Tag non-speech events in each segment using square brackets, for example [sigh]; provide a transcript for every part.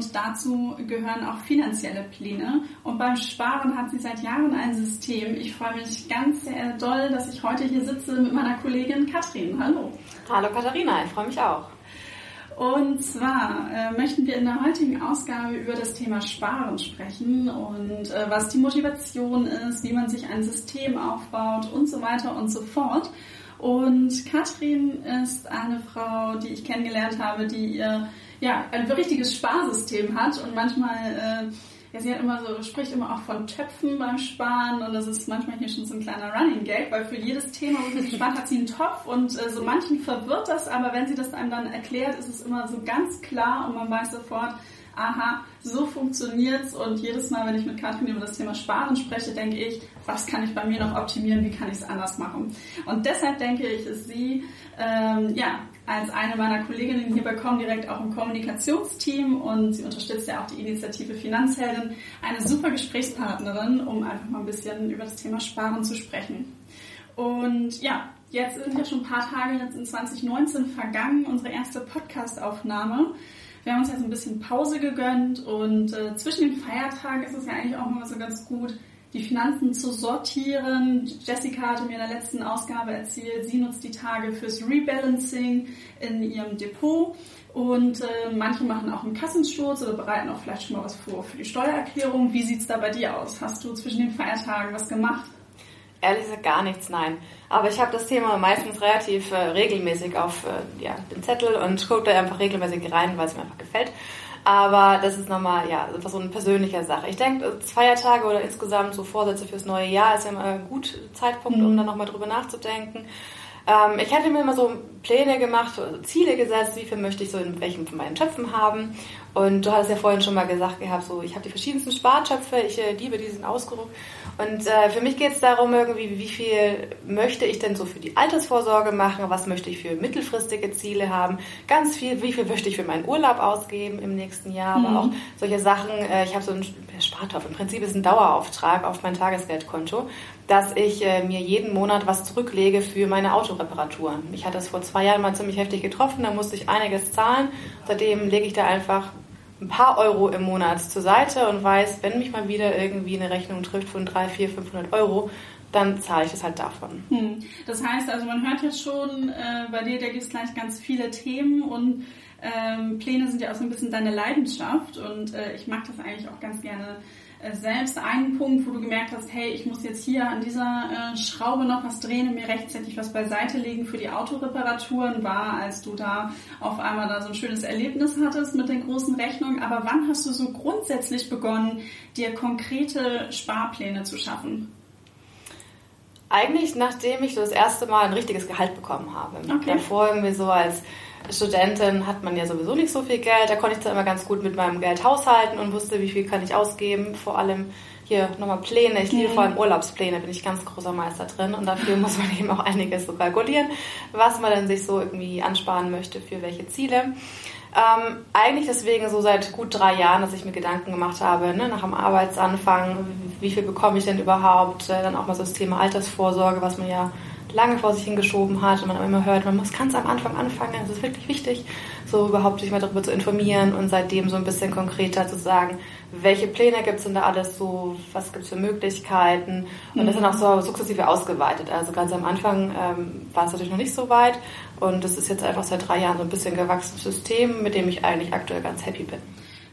und dazu gehören auch finanzielle Pläne. Und beim Sparen hat sie seit Jahren ein System. Ich freue mich ganz sehr doll, dass ich heute hier sitze mit meiner Kollegin Katrin. Hallo. Hallo Katharina, ich freue mich auch. Und zwar äh, möchten wir in der heutigen Ausgabe über das Thema Sparen sprechen und äh, was die Motivation ist, wie man sich ein System aufbaut und so weiter und so fort. Und Katrin ist eine Frau, die ich kennengelernt habe, die ihr ja ein richtiges Sparsystem hat und manchmal äh, ja, sie hat immer so, spricht immer auch von Töpfen beim Sparen und das ist manchmal hier schon so ein kleiner Running Gag, weil für jedes Thema, wo sie spart, hat sie einen Topf und äh, so manchen verwirrt das, aber wenn sie das einem dann erklärt, ist es immer so ganz klar und man weiß sofort, aha, so funktioniert's und jedes Mal, wenn ich mit Katrin über das Thema Sparen spreche, denke ich, was kann ich bei mir noch optimieren, wie kann ich es anders machen? Und deshalb denke ich, ist sie ähm, ja als eine meiner Kolleginnen hier bei Comdirect auch im Kommunikationsteam und sie unterstützt ja auch die Initiative Finanzheldin, eine super Gesprächspartnerin, um einfach mal ein bisschen über das Thema Sparen zu sprechen. Und ja, jetzt sind ja schon ein paar Tage jetzt in 2019 vergangen, unsere erste Podcast-Aufnahme. Wir haben uns jetzt ein bisschen Pause gegönnt und äh, zwischen den Feiertagen ist es ja eigentlich auch mal so ganz gut, die Finanzen zu sortieren. Jessica hatte mir in der letzten Ausgabe erzählt, sie nutzt die Tage fürs Rebalancing in ihrem Depot und äh, manche machen auch einen Kassensturz oder bereiten auch vielleicht schon mal was vor für die Steuererklärung. Wie sieht's da bei dir aus? Hast du zwischen den Feiertagen was gemacht? Ehrlich gesagt gar nichts, nein. Aber ich habe das Thema meistens relativ äh, regelmäßig auf äh, ja, den Zettel und gucke da einfach regelmäßig rein, weil es mir einfach gefällt. Aber das ist nochmal, ja, einfach so eine persönliche Sache. Ich denke, Feiertage oder insgesamt so Vorsätze fürs neue Jahr ist ja immer ein guter Zeitpunkt, um mhm. dann nochmal drüber nachzudenken. Ähm, ich hatte mir immer so Pläne gemacht, Ziele gesetzt, wie viel möchte ich so in welchen von meinen Töpfen haben. Und du hast ja vorhin schon mal gesagt gehabt, so ich habe die verschiedensten Spartöpfe, ich äh, liebe diesen Ausdruck. Und äh, für mich geht es darum, irgendwie, wie viel möchte ich denn so für die Altersvorsorge machen, was möchte ich für mittelfristige Ziele haben, ganz viel, wie viel möchte ich für meinen Urlaub ausgeben im nächsten Jahr, mhm. aber auch solche Sachen, äh, ich habe so einen Spartopf, im Prinzip ist ein Dauerauftrag auf mein Tagesgeldkonto, dass ich äh, mir jeden Monat was zurücklege für meine Autoreparaturen. Ich hatte das vor zwei Jahren mal ziemlich heftig getroffen, da musste ich einiges zahlen, seitdem lege ich da einfach ein paar Euro im Monat zur Seite und weiß, wenn mich mal wieder irgendwie eine Rechnung trifft von 3, 4, 500 Euro, dann zahle ich das halt davon. Hm. Das heißt also, man hört jetzt schon, äh, bei dir, da gibt es gleich ganz viele Themen und ähm, Pläne sind ja auch so ein bisschen deine Leidenschaft und äh, ich mag das eigentlich auch ganz gerne äh, selbst einen Punkt, wo du gemerkt hast, hey, ich muss jetzt hier an dieser äh, Schraube noch was drehen und mir rechtzeitig was beiseite legen für die Autoreparaturen, war, als du da auf einmal da so ein schönes Erlebnis hattest mit den großen Rechnungen. Aber wann hast du so grundsätzlich begonnen, dir konkrete Sparpläne zu schaffen? Eigentlich nachdem ich so das erste Mal ein richtiges Gehalt bekommen habe. Okay. Davor irgendwie so als Studentin hat man ja sowieso nicht so viel Geld. Da konnte ich zwar immer ganz gut mit meinem Geld haushalten und wusste, wie viel kann ich ausgeben. Vor allem hier nochmal Pläne. Ich liebe vor allem Urlaubspläne, bin ich ganz großer Meister drin. Und dafür [laughs] muss man eben auch einiges so kalkulieren, was man dann sich so irgendwie ansparen möchte für welche Ziele. Ähm, eigentlich deswegen so seit gut drei Jahren, dass ich mir Gedanken gemacht habe, ne, nach dem Arbeitsanfang, wie viel bekomme ich denn überhaupt? Äh, dann auch mal so das Thema Altersvorsorge, was man ja lange vor sich hingeschoben hat und man immer hört, man muss ganz am Anfang anfangen, es ist wirklich wichtig, so überhaupt sich mal darüber zu informieren und seitdem so ein bisschen konkreter zu sagen, welche Pläne gibt es denn da alles so, was gibt es für Möglichkeiten und das ist dann auch so sukzessive ausgeweitet. Also ganz am Anfang ähm, war es natürlich noch nicht so weit und das ist jetzt einfach seit drei Jahren so ein bisschen gewachsenes System, mit dem ich eigentlich aktuell ganz happy bin.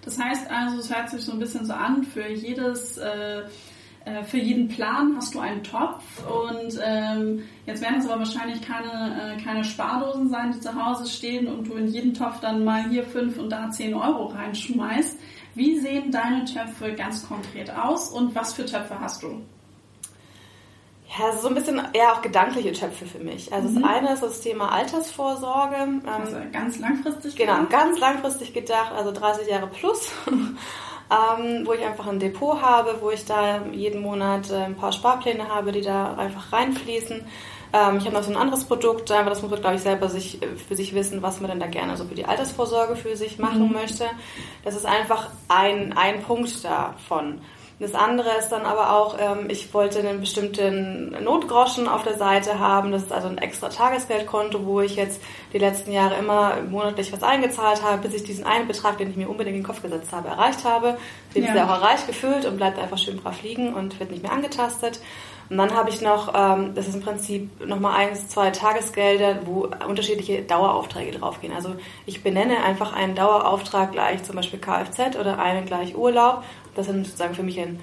Das heißt also, es hört sich so ein bisschen so an, für jedes äh, für jeden Plan hast du einen Topf und ähm, jetzt werden es aber wahrscheinlich keine, äh, keine Spardosen sein, die zu Hause stehen und du in jeden Topf dann mal hier fünf und da zehn Euro reinschmeißt. Wie sehen deine Töpfe ganz konkret aus und was für Töpfe hast du? Ja, so ein bisschen eher auch gedankliche Töpfe für mich. Also mhm. das eine ist das Thema Altersvorsorge. Ähm, also ganz langfristig gedacht? Genau, ganz langfristig gedacht, also 30 Jahre plus. Ähm, wo ich einfach ein Depot habe, wo ich da jeden Monat äh, ein paar Sparpläne habe, die da einfach reinfließen. Ähm, ich habe noch so ein anderes Produkt, aber das muss man, glaube ich, selber sich, äh, für sich wissen, was man denn da gerne so für die Altersvorsorge für sich machen mhm. möchte. Das ist einfach ein, ein Punkt davon. Das andere ist dann aber auch, ähm, ich wollte einen bestimmten Notgroschen auf der Seite haben. Das ist also ein extra Tagesgeldkonto, wo ich jetzt die letzten Jahre immer monatlich was eingezahlt habe, bis ich diesen einen Betrag, den ich mir unbedingt in den Kopf gesetzt habe, erreicht habe. Den ja. ist ja auch erreicht gefüllt und bleibt einfach schön brav liegen und wird nicht mehr angetastet. Und dann habe ich noch, ähm, das ist im Prinzip nochmal eins, zwei Tagesgelder, wo unterschiedliche Daueraufträge draufgehen. Also ich benenne einfach einen Dauerauftrag gleich zum Beispiel Kfz oder einen gleich Urlaub. Das ist sozusagen für mich ein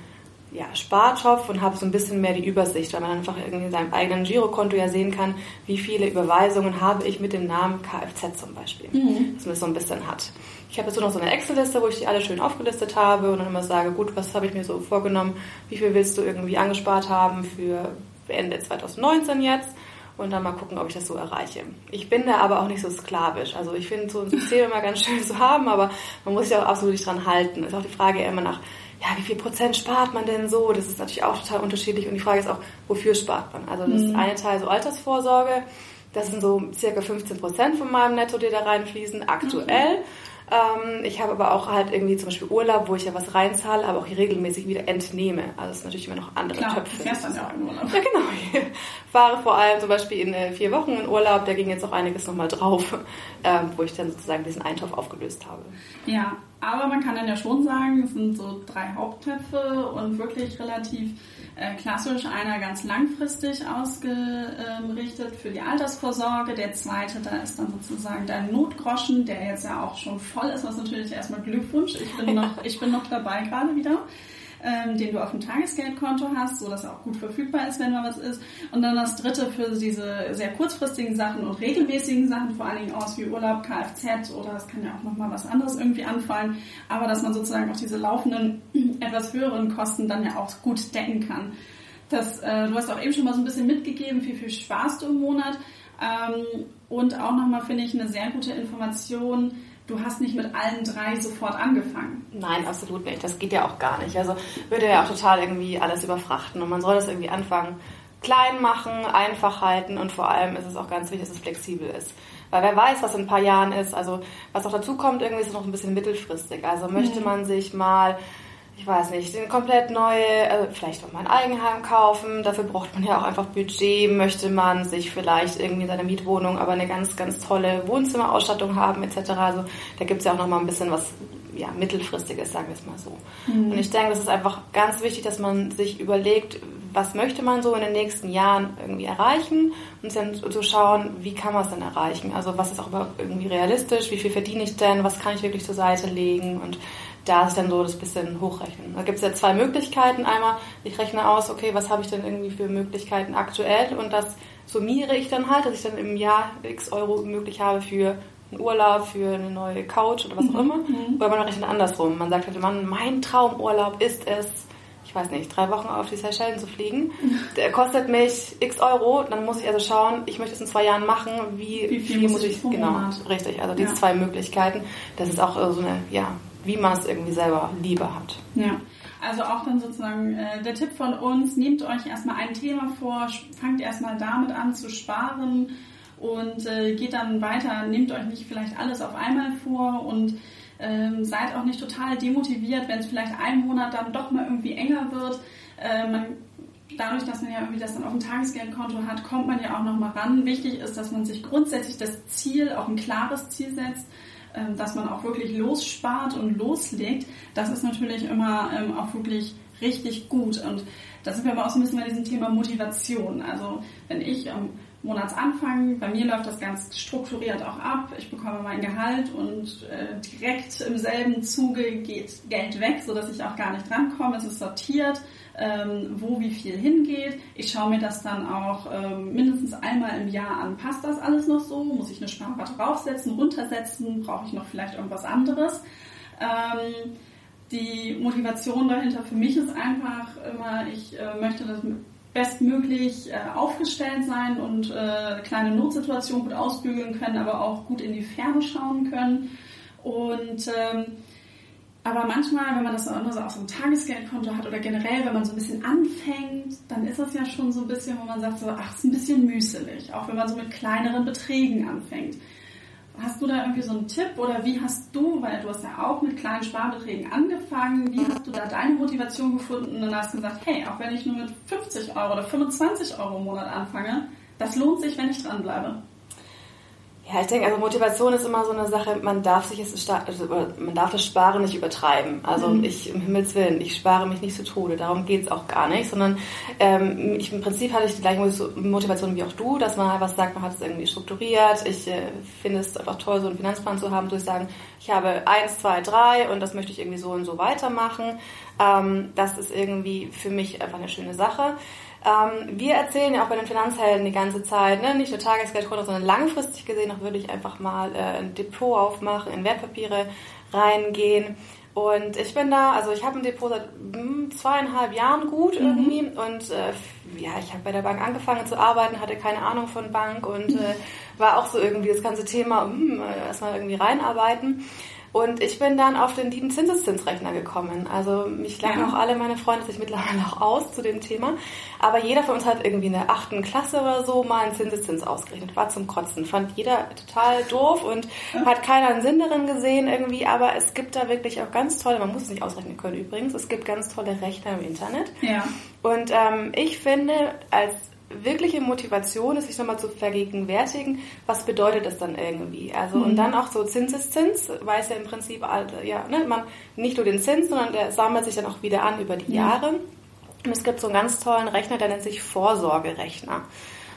ja, Spartopf und habe so ein bisschen mehr die Übersicht, weil man einfach irgendwie in seinem eigenen Girokonto ja sehen kann, wie viele Überweisungen habe ich mit dem Namen Kfz zum Beispiel. Mhm. Dass man das so ein bisschen hat. Ich habe jetzt so noch so eine Excel-Liste, wo ich die alle schön aufgelistet habe und dann immer sage, gut, was habe ich mir so vorgenommen, wie viel willst du irgendwie angespart haben für Ende 2019 jetzt? Und dann mal gucken, ob ich das so erreiche. Ich bin da aber auch nicht so sklavisch. Also ich finde so ein System immer ganz schön zu haben, aber man muss sich auch absolut nicht dran halten. Ist auch die Frage immer nach, ja, wie viel Prozent spart man denn so? Das ist natürlich auch total unterschiedlich und die Frage ist auch, wofür spart man? Also das mhm. eine Teil so Altersvorsorge, das sind so circa 15 Prozent von meinem Netto, die da reinfließen, aktuell. Mhm. Ähm, ich habe aber auch halt irgendwie zum Beispiel Urlaub, wo ich ja was reinzahle, aber auch hier regelmäßig wieder entnehme. Also es sind natürlich immer noch andere Klar, Töpfe. Fährst dann ja auch in Urlaub. Ja, genau. Ich fahre vor allem zum Beispiel in äh, vier Wochen in Urlaub, da ging jetzt auch einiges nochmal drauf, [laughs] ähm, wo ich dann sozusagen diesen Eintopf aufgelöst habe. Ja, aber man kann dann ja schon sagen, es sind so drei Haupttöpfe und wirklich relativ äh, klassisch einer ganz langfristig ausgerichtet für die Altersvorsorge. Der zweite, da ist dann sozusagen dein Notgroschen, der jetzt ja auch schon voll ist, was natürlich erstmal Glückwunsch. Ich bin noch, ich bin noch dabei gerade wieder ähm, den du auf dem Tagesgeldkonto hast, so dass er auch gut verfügbar ist, wenn mal was ist. Und dann das dritte für diese sehr kurzfristigen Sachen und regelmäßigen Sachen, vor allen Dingen aus wie Urlaub, Kfz oder es kann ja auch nochmal was anderes irgendwie anfallen, aber dass man sozusagen auch diese laufenden, [clears throat] etwas höheren Kosten dann ja auch gut decken kann. Das, äh, du hast auch eben schon mal so ein bisschen mitgegeben, wie viel sparst du im Monat. Ähm, und auch nochmal finde ich eine sehr gute Information, du hast nicht mit allen drei sofort angefangen. Nein, absolut nicht. Das geht ja auch gar nicht. Also würde ja auch total irgendwie alles überfrachten und man soll das irgendwie anfangen klein machen, einfach halten und vor allem ist es auch ganz wichtig, dass es flexibel ist. Weil wer weiß, was in ein paar Jahren ist. Also was auch dazu kommt, irgendwie ist es noch ein bisschen mittelfristig. Also möchte mhm. man sich mal ich weiß nicht, eine komplett neue, also vielleicht auch mal ein Eigenheim kaufen. Dafür braucht man ja auch einfach Budget. Möchte man sich vielleicht irgendwie in seiner Mietwohnung aber eine ganz, ganz tolle Wohnzimmerausstattung haben etc. Also da gibt es ja auch noch mal ein bisschen was ja, mittelfristiges, sagen wir es mal so. Mhm. Und ich denke, das ist einfach ganz wichtig, dass man sich überlegt, was möchte man so in den nächsten Jahren irgendwie erreichen und dann zu schauen, wie kann man es denn erreichen? Also was ist auch irgendwie realistisch? Wie viel verdiene ich denn? Was kann ich wirklich zur Seite legen? Und da ist dann so das bisschen hochrechnen. Da gibt es ja zwei Möglichkeiten. Einmal, ich rechne aus, okay, was habe ich denn irgendwie für Möglichkeiten aktuell und das summiere ich dann halt, dass ich dann im Jahr x Euro möglich habe für einen Urlaub, für eine neue Couch oder was auch mhm. immer. Mhm. Oder man rechnet andersrum. Man sagt halt, Mann, mein Traumurlaub ist es, ich weiß nicht, drei Wochen auf die Seychellen zu fliegen. [laughs] Der kostet mich x Euro, dann muss ich also schauen, ich möchte es in zwei Jahren machen, wie, wie viel, viel muss ich, genau, richtig, also diese ja. zwei Möglichkeiten. Das ist auch so eine, ja, wie man es irgendwie selber lieber hat. Ja. Also auch dann sozusagen äh, der Tipp von uns, nehmt euch erstmal ein Thema vor, fangt erstmal damit an zu sparen und äh, geht dann weiter, nehmt euch nicht vielleicht alles auf einmal vor und ähm, seid auch nicht total demotiviert, wenn es vielleicht einen Monat dann doch mal irgendwie enger wird. Äh, man, dadurch, dass man ja irgendwie das dann auf dem Tagesgeldkonto hat, kommt man ja auch noch mal ran. Wichtig ist, dass man sich grundsätzlich das Ziel, auch ein klares Ziel setzt, dass man auch wirklich losspart und loslegt, das ist natürlich immer ähm, auch wirklich richtig gut. Und da sind wir aber auch so ein bisschen bei diesem Thema Motivation. Also wenn ich am Monatsanfang, bei mir läuft das ganz strukturiert auch ab. Ich bekomme mein Gehalt und äh, direkt im selben Zuge geht Geld weg, sodass ich auch gar nicht drankomme. Es ist sortiert ähm, wo wie viel hingeht. Ich schaue mir das dann auch ähm, mindestens einmal im Jahr an. Passt das alles noch so? Muss ich eine Sparrate draufsetzen, runtersetzen? Brauche ich noch vielleicht irgendwas anderes? Ähm, die Motivation dahinter für mich ist einfach immer, ich äh, möchte das bestmöglich äh, aufgestellt sein und äh, kleine Notsituationen gut ausbügeln können, aber auch gut in die Ferne schauen können. Und ähm, aber manchmal, wenn man das nur so auf so einem Tagesgeldkonto hat oder generell, wenn man so ein bisschen anfängt, dann ist das ja schon so ein bisschen, wo man sagt so, ach, ist ein bisschen mühselig, auch wenn man so mit kleineren Beträgen anfängt. Hast du da irgendwie so einen Tipp oder wie hast du, weil du hast ja auch mit kleinen Sparbeträgen angefangen, wie hast du da deine Motivation gefunden und hast gesagt, hey, auch wenn ich nur mit 50 Euro oder 25 Euro im Monat anfange, das lohnt sich, wenn ich dranbleibe? Ja, ich denke, also Motivation ist immer so eine Sache, man darf sich es, also man darf das Sparen nicht übertreiben. Also mhm. ich, im Himmels Willen, ich spare mich nicht zu Tode, darum geht's auch gar nicht, sondern ähm, ich, im Prinzip hatte ich die gleiche Motivation wie auch du, dass man einfach sagt, man hat es irgendwie strukturiert. Ich äh, finde es einfach toll, so einen Finanzplan zu haben, durch sagen, ich habe eins, zwei, drei und das möchte ich irgendwie so und so weitermachen. Ähm, das ist irgendwie für mich einfach eine schöne Sache. Ähm, wir erzählen ja auch bei den Finanzhelden die ganze Zeit, ne, nicht nur Tagesgeldkonto, sondern langfristig gesehen auch würde ich einfach mal äh, ein Depot aufmachen, in Wertpapiere reingehen. Und ich bin da, also ich habe ein Depot seit hm, zweieinhalb Jahren gut mhm. irgendwie und äh, ja, ich habe bei der Bank angefangen zu arbeiten, hatte keine Ahnung von Bank und äh, war auch so irgendwie das ganze Thema, hm, äh, erstmal irgendwie reinarbeiten. Und ich bin dann auf den lieben Zinseszinsrechner gekommen. Also mich lachen ja. auch alle meine Freunde sich mittlerweile auch aus zu dem Thema. Aber jeder von uns hat irgendwie in der achten Klasse oder so mal einen Zinseszins ausgerechnet. War zum Kotzen. Fand jeder total doof und hat keiner einen Sinn darin gesehen irgendwie. Aber es gibt da wirklich auch ganz tolle, man muss es nicht ausrechnen können übrigens, es gibt ganz tolle Rechner im Internet. Ja. Und ähm, ich finde, als wirkliche Motivation ist, sich nochmal zu vergegenwärtigen, was bedeutet das dann irgendwie. Also mhm. und dann auch so Zinseszins, weiß ja im Prinzip, ja, ne, man nicht nur den Zins, sondern der sammelt sich dann auch wieder an über die ja. Jahre. Und es gibt so einen ganz tollen Rechner, der nennt sich Vorsorgerechner.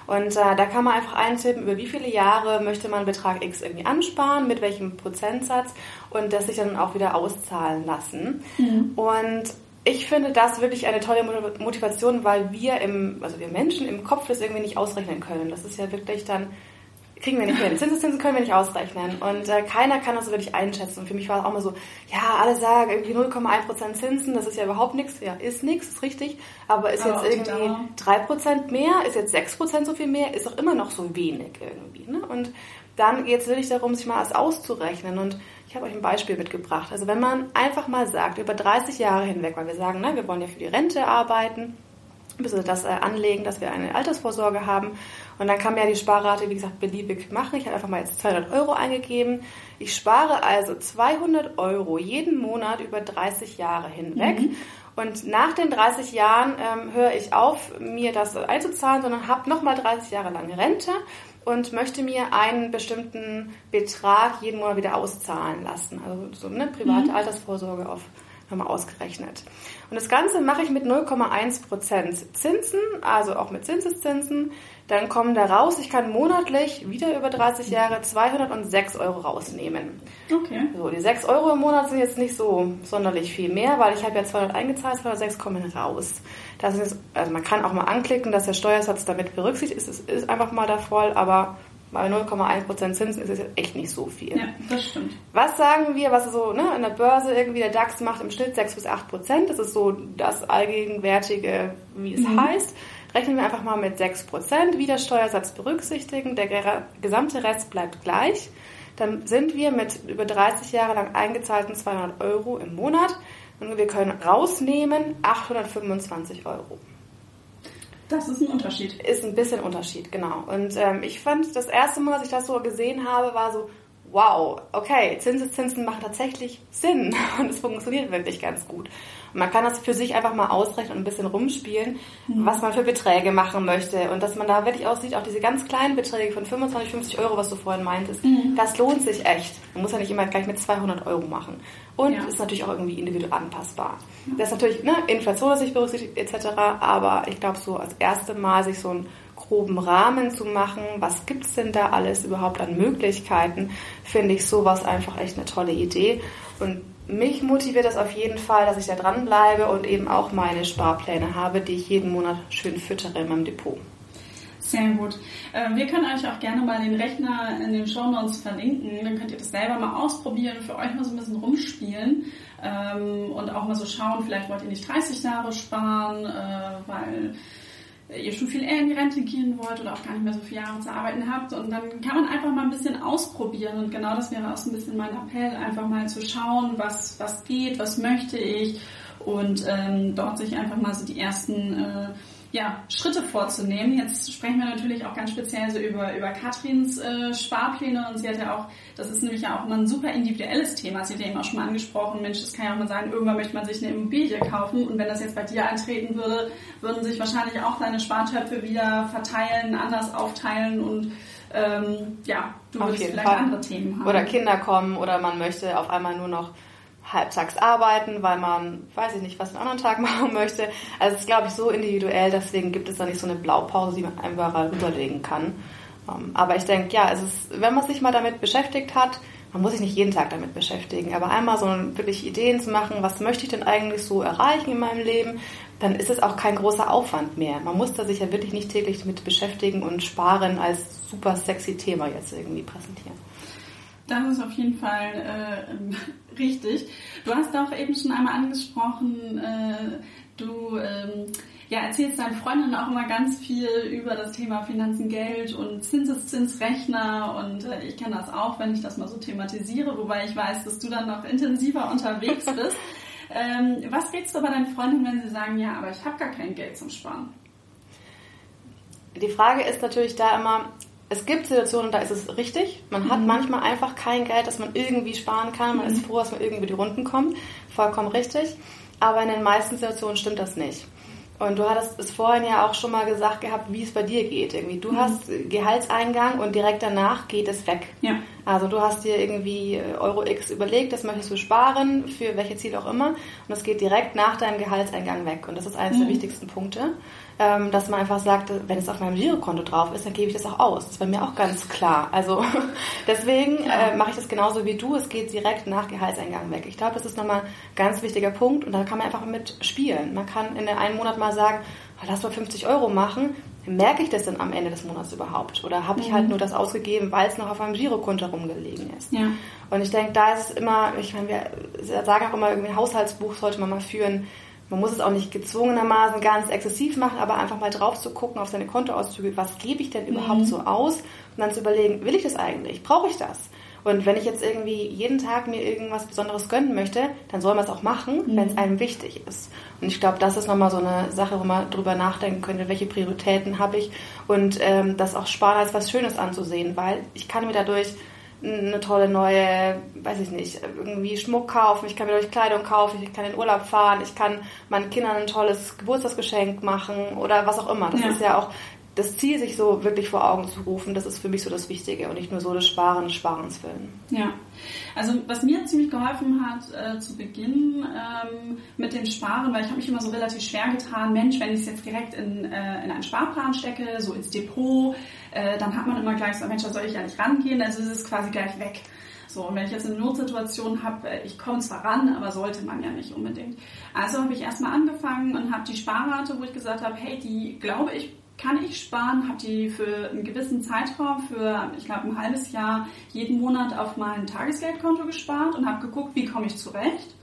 Und äh, da kann man einfach eintippen, über wie viele Jahre möchte man Betrag X irgendwie ansparen, mit welchem Prozentsatz und das sich dann auch wieder auszahlen lassen. Mhm. Und ich finde das wirklich eine tolle Motivation, weil wir im, also wir Menschen im Kopf das irgendwie nicht ausrechnen können. Das ist ja wirklich dann, kriegen wir nicht hin. Zinseszinsen können wir nicht ausrechnen. Und äh, keiner kann das wirklich einschätzen. Und für mich war es auch immer so, ja, alle sagen irgendwie 0,1% Zinsen, das ist ja überhaupt nichts. Ja, ist nichts, ist richtig. Aber ist Aber jetzt irgendwie drei Prozent mehr, ist jetzt sechs Prozent so viel mehr, ist auch immer noch so wenig irgendwie. Ne? Und dann geht es wirklich darum, sich mal alles auszurechnen. Und ich habe euch ein Beispiel mitgebracht. Also wenn man einfach mal sagt, über 30 Jahre hinweg, weil wir sagen, ne, wir wollen ja für die Rente arbeiten, bis wir das äh, anlegen, dass wir eine Altersvorsorge haben. Und dann kann man ja die Sparrate, wie gesagt, beliebig machen. Ich habe einfach mal jetzt 200 Euro eingegeben. Ich spare also 200 Euro jeden Monat über 30 Jahre hinweg. Mhm. Und nach den 30 Jahren ähm, höre ich auf, mir das einzuzahlen, sondern habe nochmal 30 Jahre lang Rente und möchte mir einen bestimmten Betrag jeden Monat wieder auszahlen lassen. Also so eine private mhm. Altersvorsorge auf nochmal ausgerechnet. Und das Ganze mache ich mit 0,1% Zinsen, also auch mit Zinseszinsen. Dann kommen da raus, ich kann monatlich wieder über 30 Jahre 206 Euro rausnehmen. Okay. So, die 6 Euro im Monat sind jetzt nicht so sonderlich viel mehr, weil ich habe ja 200 eingezahlt, 206 kommen raus. Das ist, also man kann auch mal anklicken, dass der Steuersatz damit berücksichtigt ist. Es ist einfach mal der Fall, aber bei 0,1% Zinsen ist es jetzt echt nicht so viel. Ja, das stimmt. Was sagen wir, was so ne, an der Börse irgendwie der DAX macht im Schnitt 6 bis 8 Prozent? Das ist so das allgegenwärtige, wie es mhm. heißt. Rechnen wir einfach mal mit 6 Prozent, wie der Steuersatz berücksichtigen. Der gesamte Rest bleibt gleich. Dann sind wir mit über 30 Jahre lang eingezahlten 200 Euro im Monat und wir können rausnehmen 825 Euro. Das ist ein Unterschied. Ist ein bisschen Unterschied, genau. Und ähm, ich fand, das erste Mal, als ich das so gesehen habe, war so, wow, okay, Zinseszinsen machen tatsächlich Sinn [laughs] und es funktioniert wirklich ganz gut. Und man kann das für sich einfach mal ausrechnen und ein bisschen rumspielen, mhm. was man für Beträge machen möchte und dass man da wirklich aussieht, auch diese ganz kleinen Beträge von 25, 50 Euro, was du vorhin meintest, mhm. das lohnt sich echt. Man muss ja nicht immer gleich mit 200 Euro machen. Und ja. ist natürlich auch irgendwie individuell anpassbar. Ja. Das ist natürlich, ne, Inflation ist nicht berücksichtigt etc., aber ich glaube so als erste Mal sich so einen groben Rahmen zu machen, was gibt's denn da alles überhaupt an Möglichkeiten, finde ich sowas einfach echt eine tolle Idee. Und mich motiviert das auf jeden Fall, dass ich da dranbleibe und eben auch meine Sparpläne habe, die ich jeden Monat schön füttere in meinem Depot. Sehr gut. Ähm, wir können euch auch gerne mal den Rechner in den Show Notes verlinken. Dann könnt ihr das selber mal ausprobieren, für euch mal so ein bisschen rumspielen ähm, und auch mal so schauen, vielleicht wollt ihr nicht 30 Jahre sparen, äh, weil ihr schon viel eher in die Rente gehen wollt oder auch gar nicht mehr so viele Jahre zu arbeiten habt. Und dann kann man einfach mal ein bisschen ausprobieren. Und genau das wäre auch so ein bisschen mein Appell, einfach mal zu schauen, was, was geht, was möchte ich. Und ähm, dort sich einfach mal so die ersten äh, ja, Schritte vorzunehmen. Jetzt sprechen wir natürlich auch ganz speziell so über, über Katrins äh, Sparpläne und sie hat ja auch, das ist nämlich ja auch immer ein super individuelles Thema. Sie hat ja eben auch schon mal angesprochen, Mensch, das kann ja auch mal sein, irgendwann möchte man sich eine Immobilie kaufen und wenn das jetzt bei dir eintreten würde, würden sich wahrscheinlich auch deine Spartöpfe wieder verteilen, anders aufteilen und ähm, ja, du auf würdest vielleicht Fall. andere Themen haben. Oder Kinder kommen oder man möchte auf einmal nur noch halbtags arbeiten, weil man, weiß ich nicht, was einen anderen Tag [laughs] machen möchte. Also es ist, glaube ich, so individuell, deswegen gibt es da nicht so eine Blaupause, die man einfach rüberlegen kann. Ähm, aber ich denke, ja, es ist, wenn man sich mal damit beschäftigt hat, man muss sich nicht jeden Tag damit beschäftigen, aber einmal so wirklich Ideen zu machen, was möchte ich denn eigentlich so erreichen in meinem Leben, dann ist es auch kein großer Aufwand mehr. Man muss da sich ja wirklich nicht täglich damit beschäftigen und sparen als super sexy Thema jetzt irgendwie präsentieren. Das ist auf jeden Fall äh, [laughs] richtig. Du hast auch eben schon einmal angesprochen, äh, du ähm, ja, erzählst deinen Freundinnen auch immer ganz viel über das Thema Finanzen, Geld und Zinseszinsrechner und äh, ich kenne das auch, wenn ich das mal so thematisiere, wobei ich weiß, dass du dann noch intensiver unterwegs bist. [laughs] ähm, was rätst du aber deinen Freundinnen, wenn sie sagen, ja, aber ich habe gar kein Geld zum Sparen? Die Frage ist natürlich da immer, es gibt Situationen, da ist es richtig. Man hat mhm. manchmal einfach kein Geld, das man irgendwie sparen kann. Man mhm. ist froh, dass man irgendwie die Runden kommt. Vollkommen richtig. Aber in den meisten Situationen stimmt das nicht. Und du hattest es vorhin ja auch schon mal gesagt gehabt, wie es bei dir geht. Irgendwie, du mhm. hast Gehaltseingang und direkt danach geht es weg. Ja. Also du hast dir irgendwie äh, Euro X überlegt, das möchtest du sparen, für welche Ziele auch immer. Und es geht direkt nach deinem Gehaltseingang weg. Und das ist eines mhm. der wichtigsten Punkte dass man einfach sagt, wenn es auf meinem Girokonto drauf ist, dann gebe ich das auch aus. Das ist bei mir auch ganz klar. Also [laughs] deswegen äh, mache ich das genauso wie du. Es geht direkt nach Gehaltseingang weg. Ich glaube, das ist nochmal ein ganz wichtiger Punkt und da kann man einfach mit spielen. Man kann in einem Monat mal sagen, oh, lass mal 50 Euro machen. Merke ich das denn am Ende des Monats überhaupt? Oder habe ich halt mhm. nur das ausgegeben, weil es noch auf meinem Girokonto rumgelegen ist? Ja. Und ich denke, da ist es immer, ich meine, wir sagen auch immer, irgendwie ein Haushaltsbuch sollte man mal führen man muss es auch nicht gezwungenermaßen ganz exzessiv machen, aber einfach mal drauf zu gucken auf seine Kontoauszüge, was gebe ich denn mhm. überhaupt so aus und dann zu überlegen, will ich das eigentlich? Brauche ich das? Und wenn ich jetzt irgendwie jeden Tag mir irgendwas Besonderes gönnen möchte, dann soll man es auch machen, mhm. wenn es einem wichtig ist. Und ich glaube, das ist nochmal so eine Sache, wo man drüber nachdenken könnte, welche Prioritäten habe ich und ähm, das auch Sparen als was Schönes anzusehen, weil ich kann mir dadurch eine tolle neue, weiß ich nicht, irgendwie Schmuck kaufen, ich kann mir durch Kleidung kaufen, ich kann in Urlaub fahren, ich kann meinen Kindern ein tolles Geburtstagsgeschenk machen oder was auch immer. Das ja. ist ja auch das Ziel, sich so wirklich vor Augen zu rufen, das ist für mich so das Wichtige und nicht nur so das Sparen Sparens willen. Ja, also was mir ziemlich geholfen hat äh, zu Beginn ähm, mit dem Sparen, weil ich habe mich immer so relativ schwer getan, Mensch, wenn ich es jetzt direkt in, äh, in einen Sparplan stecke, so ins Depot, äh, dann hat man immer gleich so, Mensch, da soll ich ja nicht rangehen, also ist es quasi gleich weg. So, und wenn ich jetzt eine Notsituation habe, äh, ich komme zwar ran, aber sollte man ja nicht unbedingt. Also habe ich erstmal angefangen und habe die Sparrate, wo ich gesagt habe, hey, die glaube ich kann ich sparen, habe die für einen gewissen Zeitraum, für ich glaube ein halbes Jahr, jeden Monat auf mein Tagesgeldkonto gespart und habe geguckt, wie komme ich zurecht.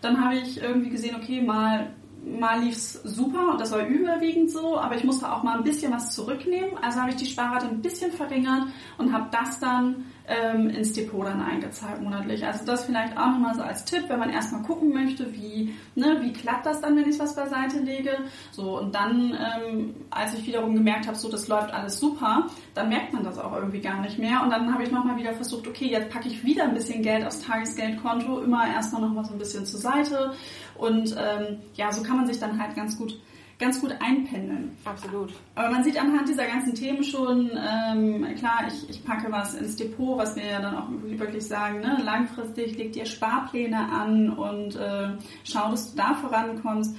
Dann habe ich irgendwie gesehen, okay, mal mal lief's super und das war überwiegend so, aber ich musste auch mal ein bisschen was zurücknehmen. Also habe ich die Sparrate ein bisschen verringert und habe das dann ähm, ins Depot dann eingezahlt monatlich. Also das vielleicht auch nochmal so als Tipp, wenn man erstmal gucken möchte, wie, ne, wie klappt das dann, wenn ich was beiseite lege. So, und dann, ähm, als ich wiederum gemerkt habe, so das läuft alles super, dann merkt man das auch irgendwie gar nicht mehr. Und dann habe ich nochmal wieder versucht, okay, jetzt packe ich wieder ein bisschen Geld aufs Tagesgeldkonto, immer erstmal nochmal so ein bisschen zur Seite. Und ähm, ja, so kann man sich dann halt ganz gut ganz gut einpendeln. Absolut. Aber man sieht anhand dieser ganzen Themen schon, ähm, klar, ich, ich packe was ins Depot, was wir ja dann auch wirklich sagen, ne? langfristig leg dir Sparpläne an und äh, schau, dass du da vorankommst.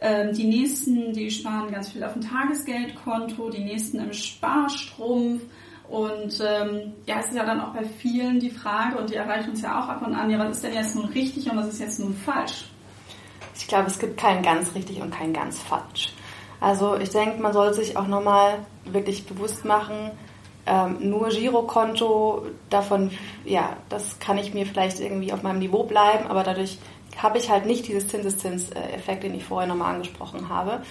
Ähm, die nächsten, die sparen ganz viel auf dem Tagesgeldkonto, die nächsten im Sparstrumpf. Und ähm, ja, es ist ja dann auch bei vielen die Frage, und die erreicht uns ja auch ab und an, ja, was ist denn jetzt nun richtig und was ist jetzt nun falsch? Ich glaube, es gibt kein ganz richtig und kein ganz falsch. Also ich denke, man sollte sich auch nochmal wirklich bewusst machen, ähm, nur Girokonto, davon, ja, das kann ich mir vielleicht irgendwie auf meinem Niveau bleiben, aber dadurch habe ich halt nicht dieses Zinseszinseffekt, den ich vorher nochmal angesprochen habe.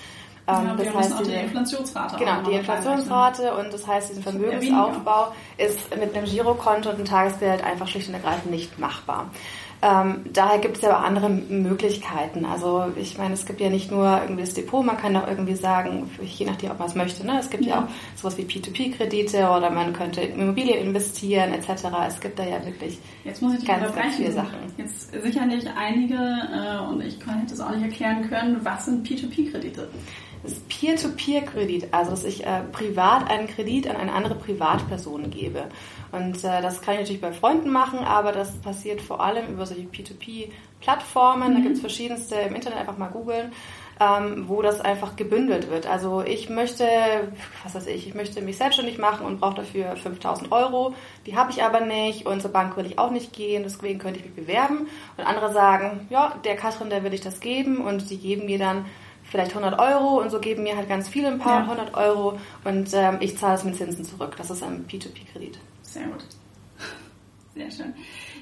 Ähm, ja, das heißt, die Inflationsrate. Genau, die Inflationsrate und das heißt, diesen Vermögensaufbau ist mit einem Girokonto und einem Tagesgeld einfach schlicht und ergreifend nicht machbar. Ähm, daher gibt es ja auch andere Möglichkeiten. Also ich meine, es gibt ja nicht nur irgendwie das Depot, man kann auch irgendwie sagen, je nachdem, ob man es möchte. Ne? Es gibt ja. ja auch sowas wie P2P-Kredite oder man könnte in Immobilien investieren etc. Es gibt da ja wirklich Jetzt muss ich ganz, ganz viele Sachen. Jetzt sicherlich einige, äh, und ich hätte es auch nicht erklären können, was sind P2P-Kredite? Ist Peer-to-Peer-Kredit, also dass ich äh, privat einen Kredit an eine andere Privatperson gebe. Und äh, das kann ich natürlich bei Freunden machen, aber das passiert vor allem über solche P2P-Plattformen. Mhm. Da gibt es verschiedenste im Internet, einfach mal googeln. Ähm, wo das einfach gebündelt wird. Also ich möchte, was weiß ich, ich möchte mich selbstständig machen und brauche dafür 5000 Euro. Die habe ich aber nicht und zur Bank will ich auch nicht gehen, deswegen könnte ich mich bewerben. Und andere sagen, ja, der Katrin, der will ich das geben und die geben mir dann vielleicht 100 Euro und so geben mir halt ganz viele ein paar ja. 100 Euro und ähm, ich zahle es mit Zinsen zurück. Das ist ein P2P-Kredit. Sehr gut. Sehr schön.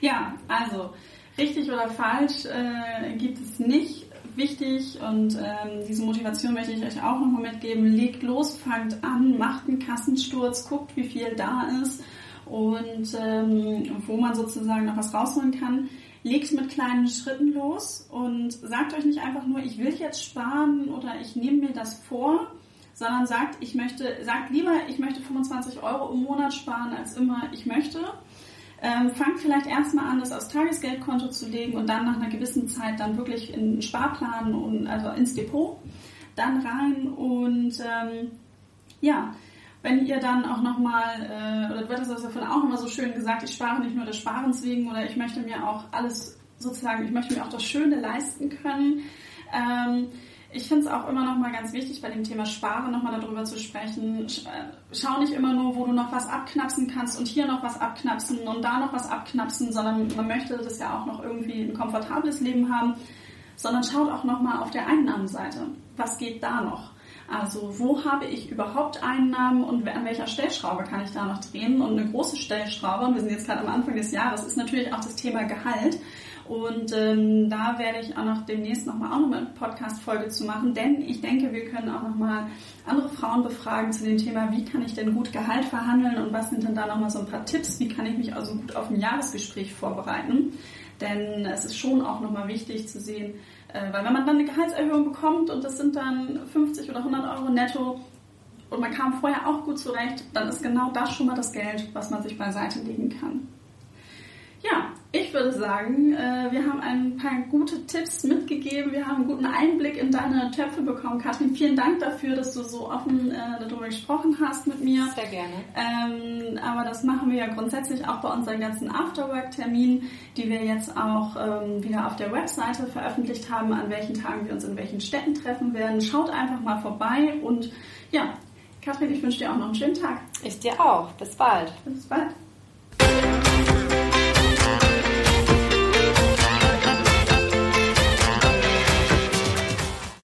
Ja, also richtig oder falsch äh, gibt es nicht. Wichtig und ähm, diese Motivation möchte ich euch auch nochmal mitgeben. Legt los, fangt an, macht einen Kassensturz, guckt, wie viel da ist und ähm, wo man sozusagen noch was rausholen kann legt mit kleinen Schritten los und sagt euch nicht einfach nur, ich will jetzt sparen oder ich nehme mir das vor, sondern sagt, ich möchte, sagt lieber, ich möchte 25 Euro im Monat sparen, als immer ich möchte. Ähm, fangt vielleicht erstmal an, das aufs Tagesgeldkonto zu legen und dann nach einer gewissen Zeit dann wirklich in einen Sparplan und also ins Depot dann rein und ähm, ja, wenn ihr dann auch nochmal, äh, oder wird das also von auch immer so schön gesagt, ich spare nicht nur des Sparens wegen oder ich möchte mir auch alles sozusagen, ich möchte mir auch das Schöne leisten können. Ähm, ich finde es auch immer noch mal ganz wichtig, bei dem Thema Sparen noch mal darüber zu sprechen. Äh, schau nicht immer nur, wo du noch was abknapsen kannst und hier noch was abknapsen und da noch was abknapsen, sondern man möchte das ja auch noch irgendwie ein komfortables Leben haben, sondern schaut auch noch mal auf der Einnahmenseite. Was geht da noch? Also wo habe ich überhaupt Einnahmen und an welcher Stellschraube kann ich da noch drehen? Und eine große Stellschraube, und wir sind jetzt gerade am Anfang des Jahres, ist natürlich auch das Thema Gehalt. Und ähm, da werde ich auch noch demnächst nochmal auch noch eine Podcast-Folge zu machen, denn ich denke, wir können auch nochmal andere Frauen befragen zu dem Thema, wie kann ich denn gut Gehalt verhandeln und was sind denn da nochmal so ein paar Tipps, wie kann ich mich also gut auf ein Jahresgespräch vorbereiten. Denn es ist schon auch nochmal wichtig zu sehen, weil wenn man dann eine Gehaltserhöhung bekommt und das sind dann 50 oder 100 Euro netto und man kam vorher auch gut zurecht, dann ist genau das schon mal das Geld, was man sich beiseite legen kann. Ja, ich würde sagen, äh, wir haben ein paar gute Tipps mitgegeben. Wir haben einen guten Einblick in deine Töpfe bekommen. Katrin, vielen Dank dafür, dass du so offen äh, darüber gesprochen hast mit mir. Sehr gerne. Ähm, aber das machen wir ja grundsätzlich auch bei unseren ganzen Afterwork-Terminen, die wir jetzt auch ähm, wieder auf der Webseite veröffentlicht haben, an welchen Tagen wir uns in welchen Städten treffen werden. Schaut einfach mal vorbei und ja, Katrin, ich wünsche dir auch noch einen schönen Tag. Ich dir auch. Bis bald. Bis bald.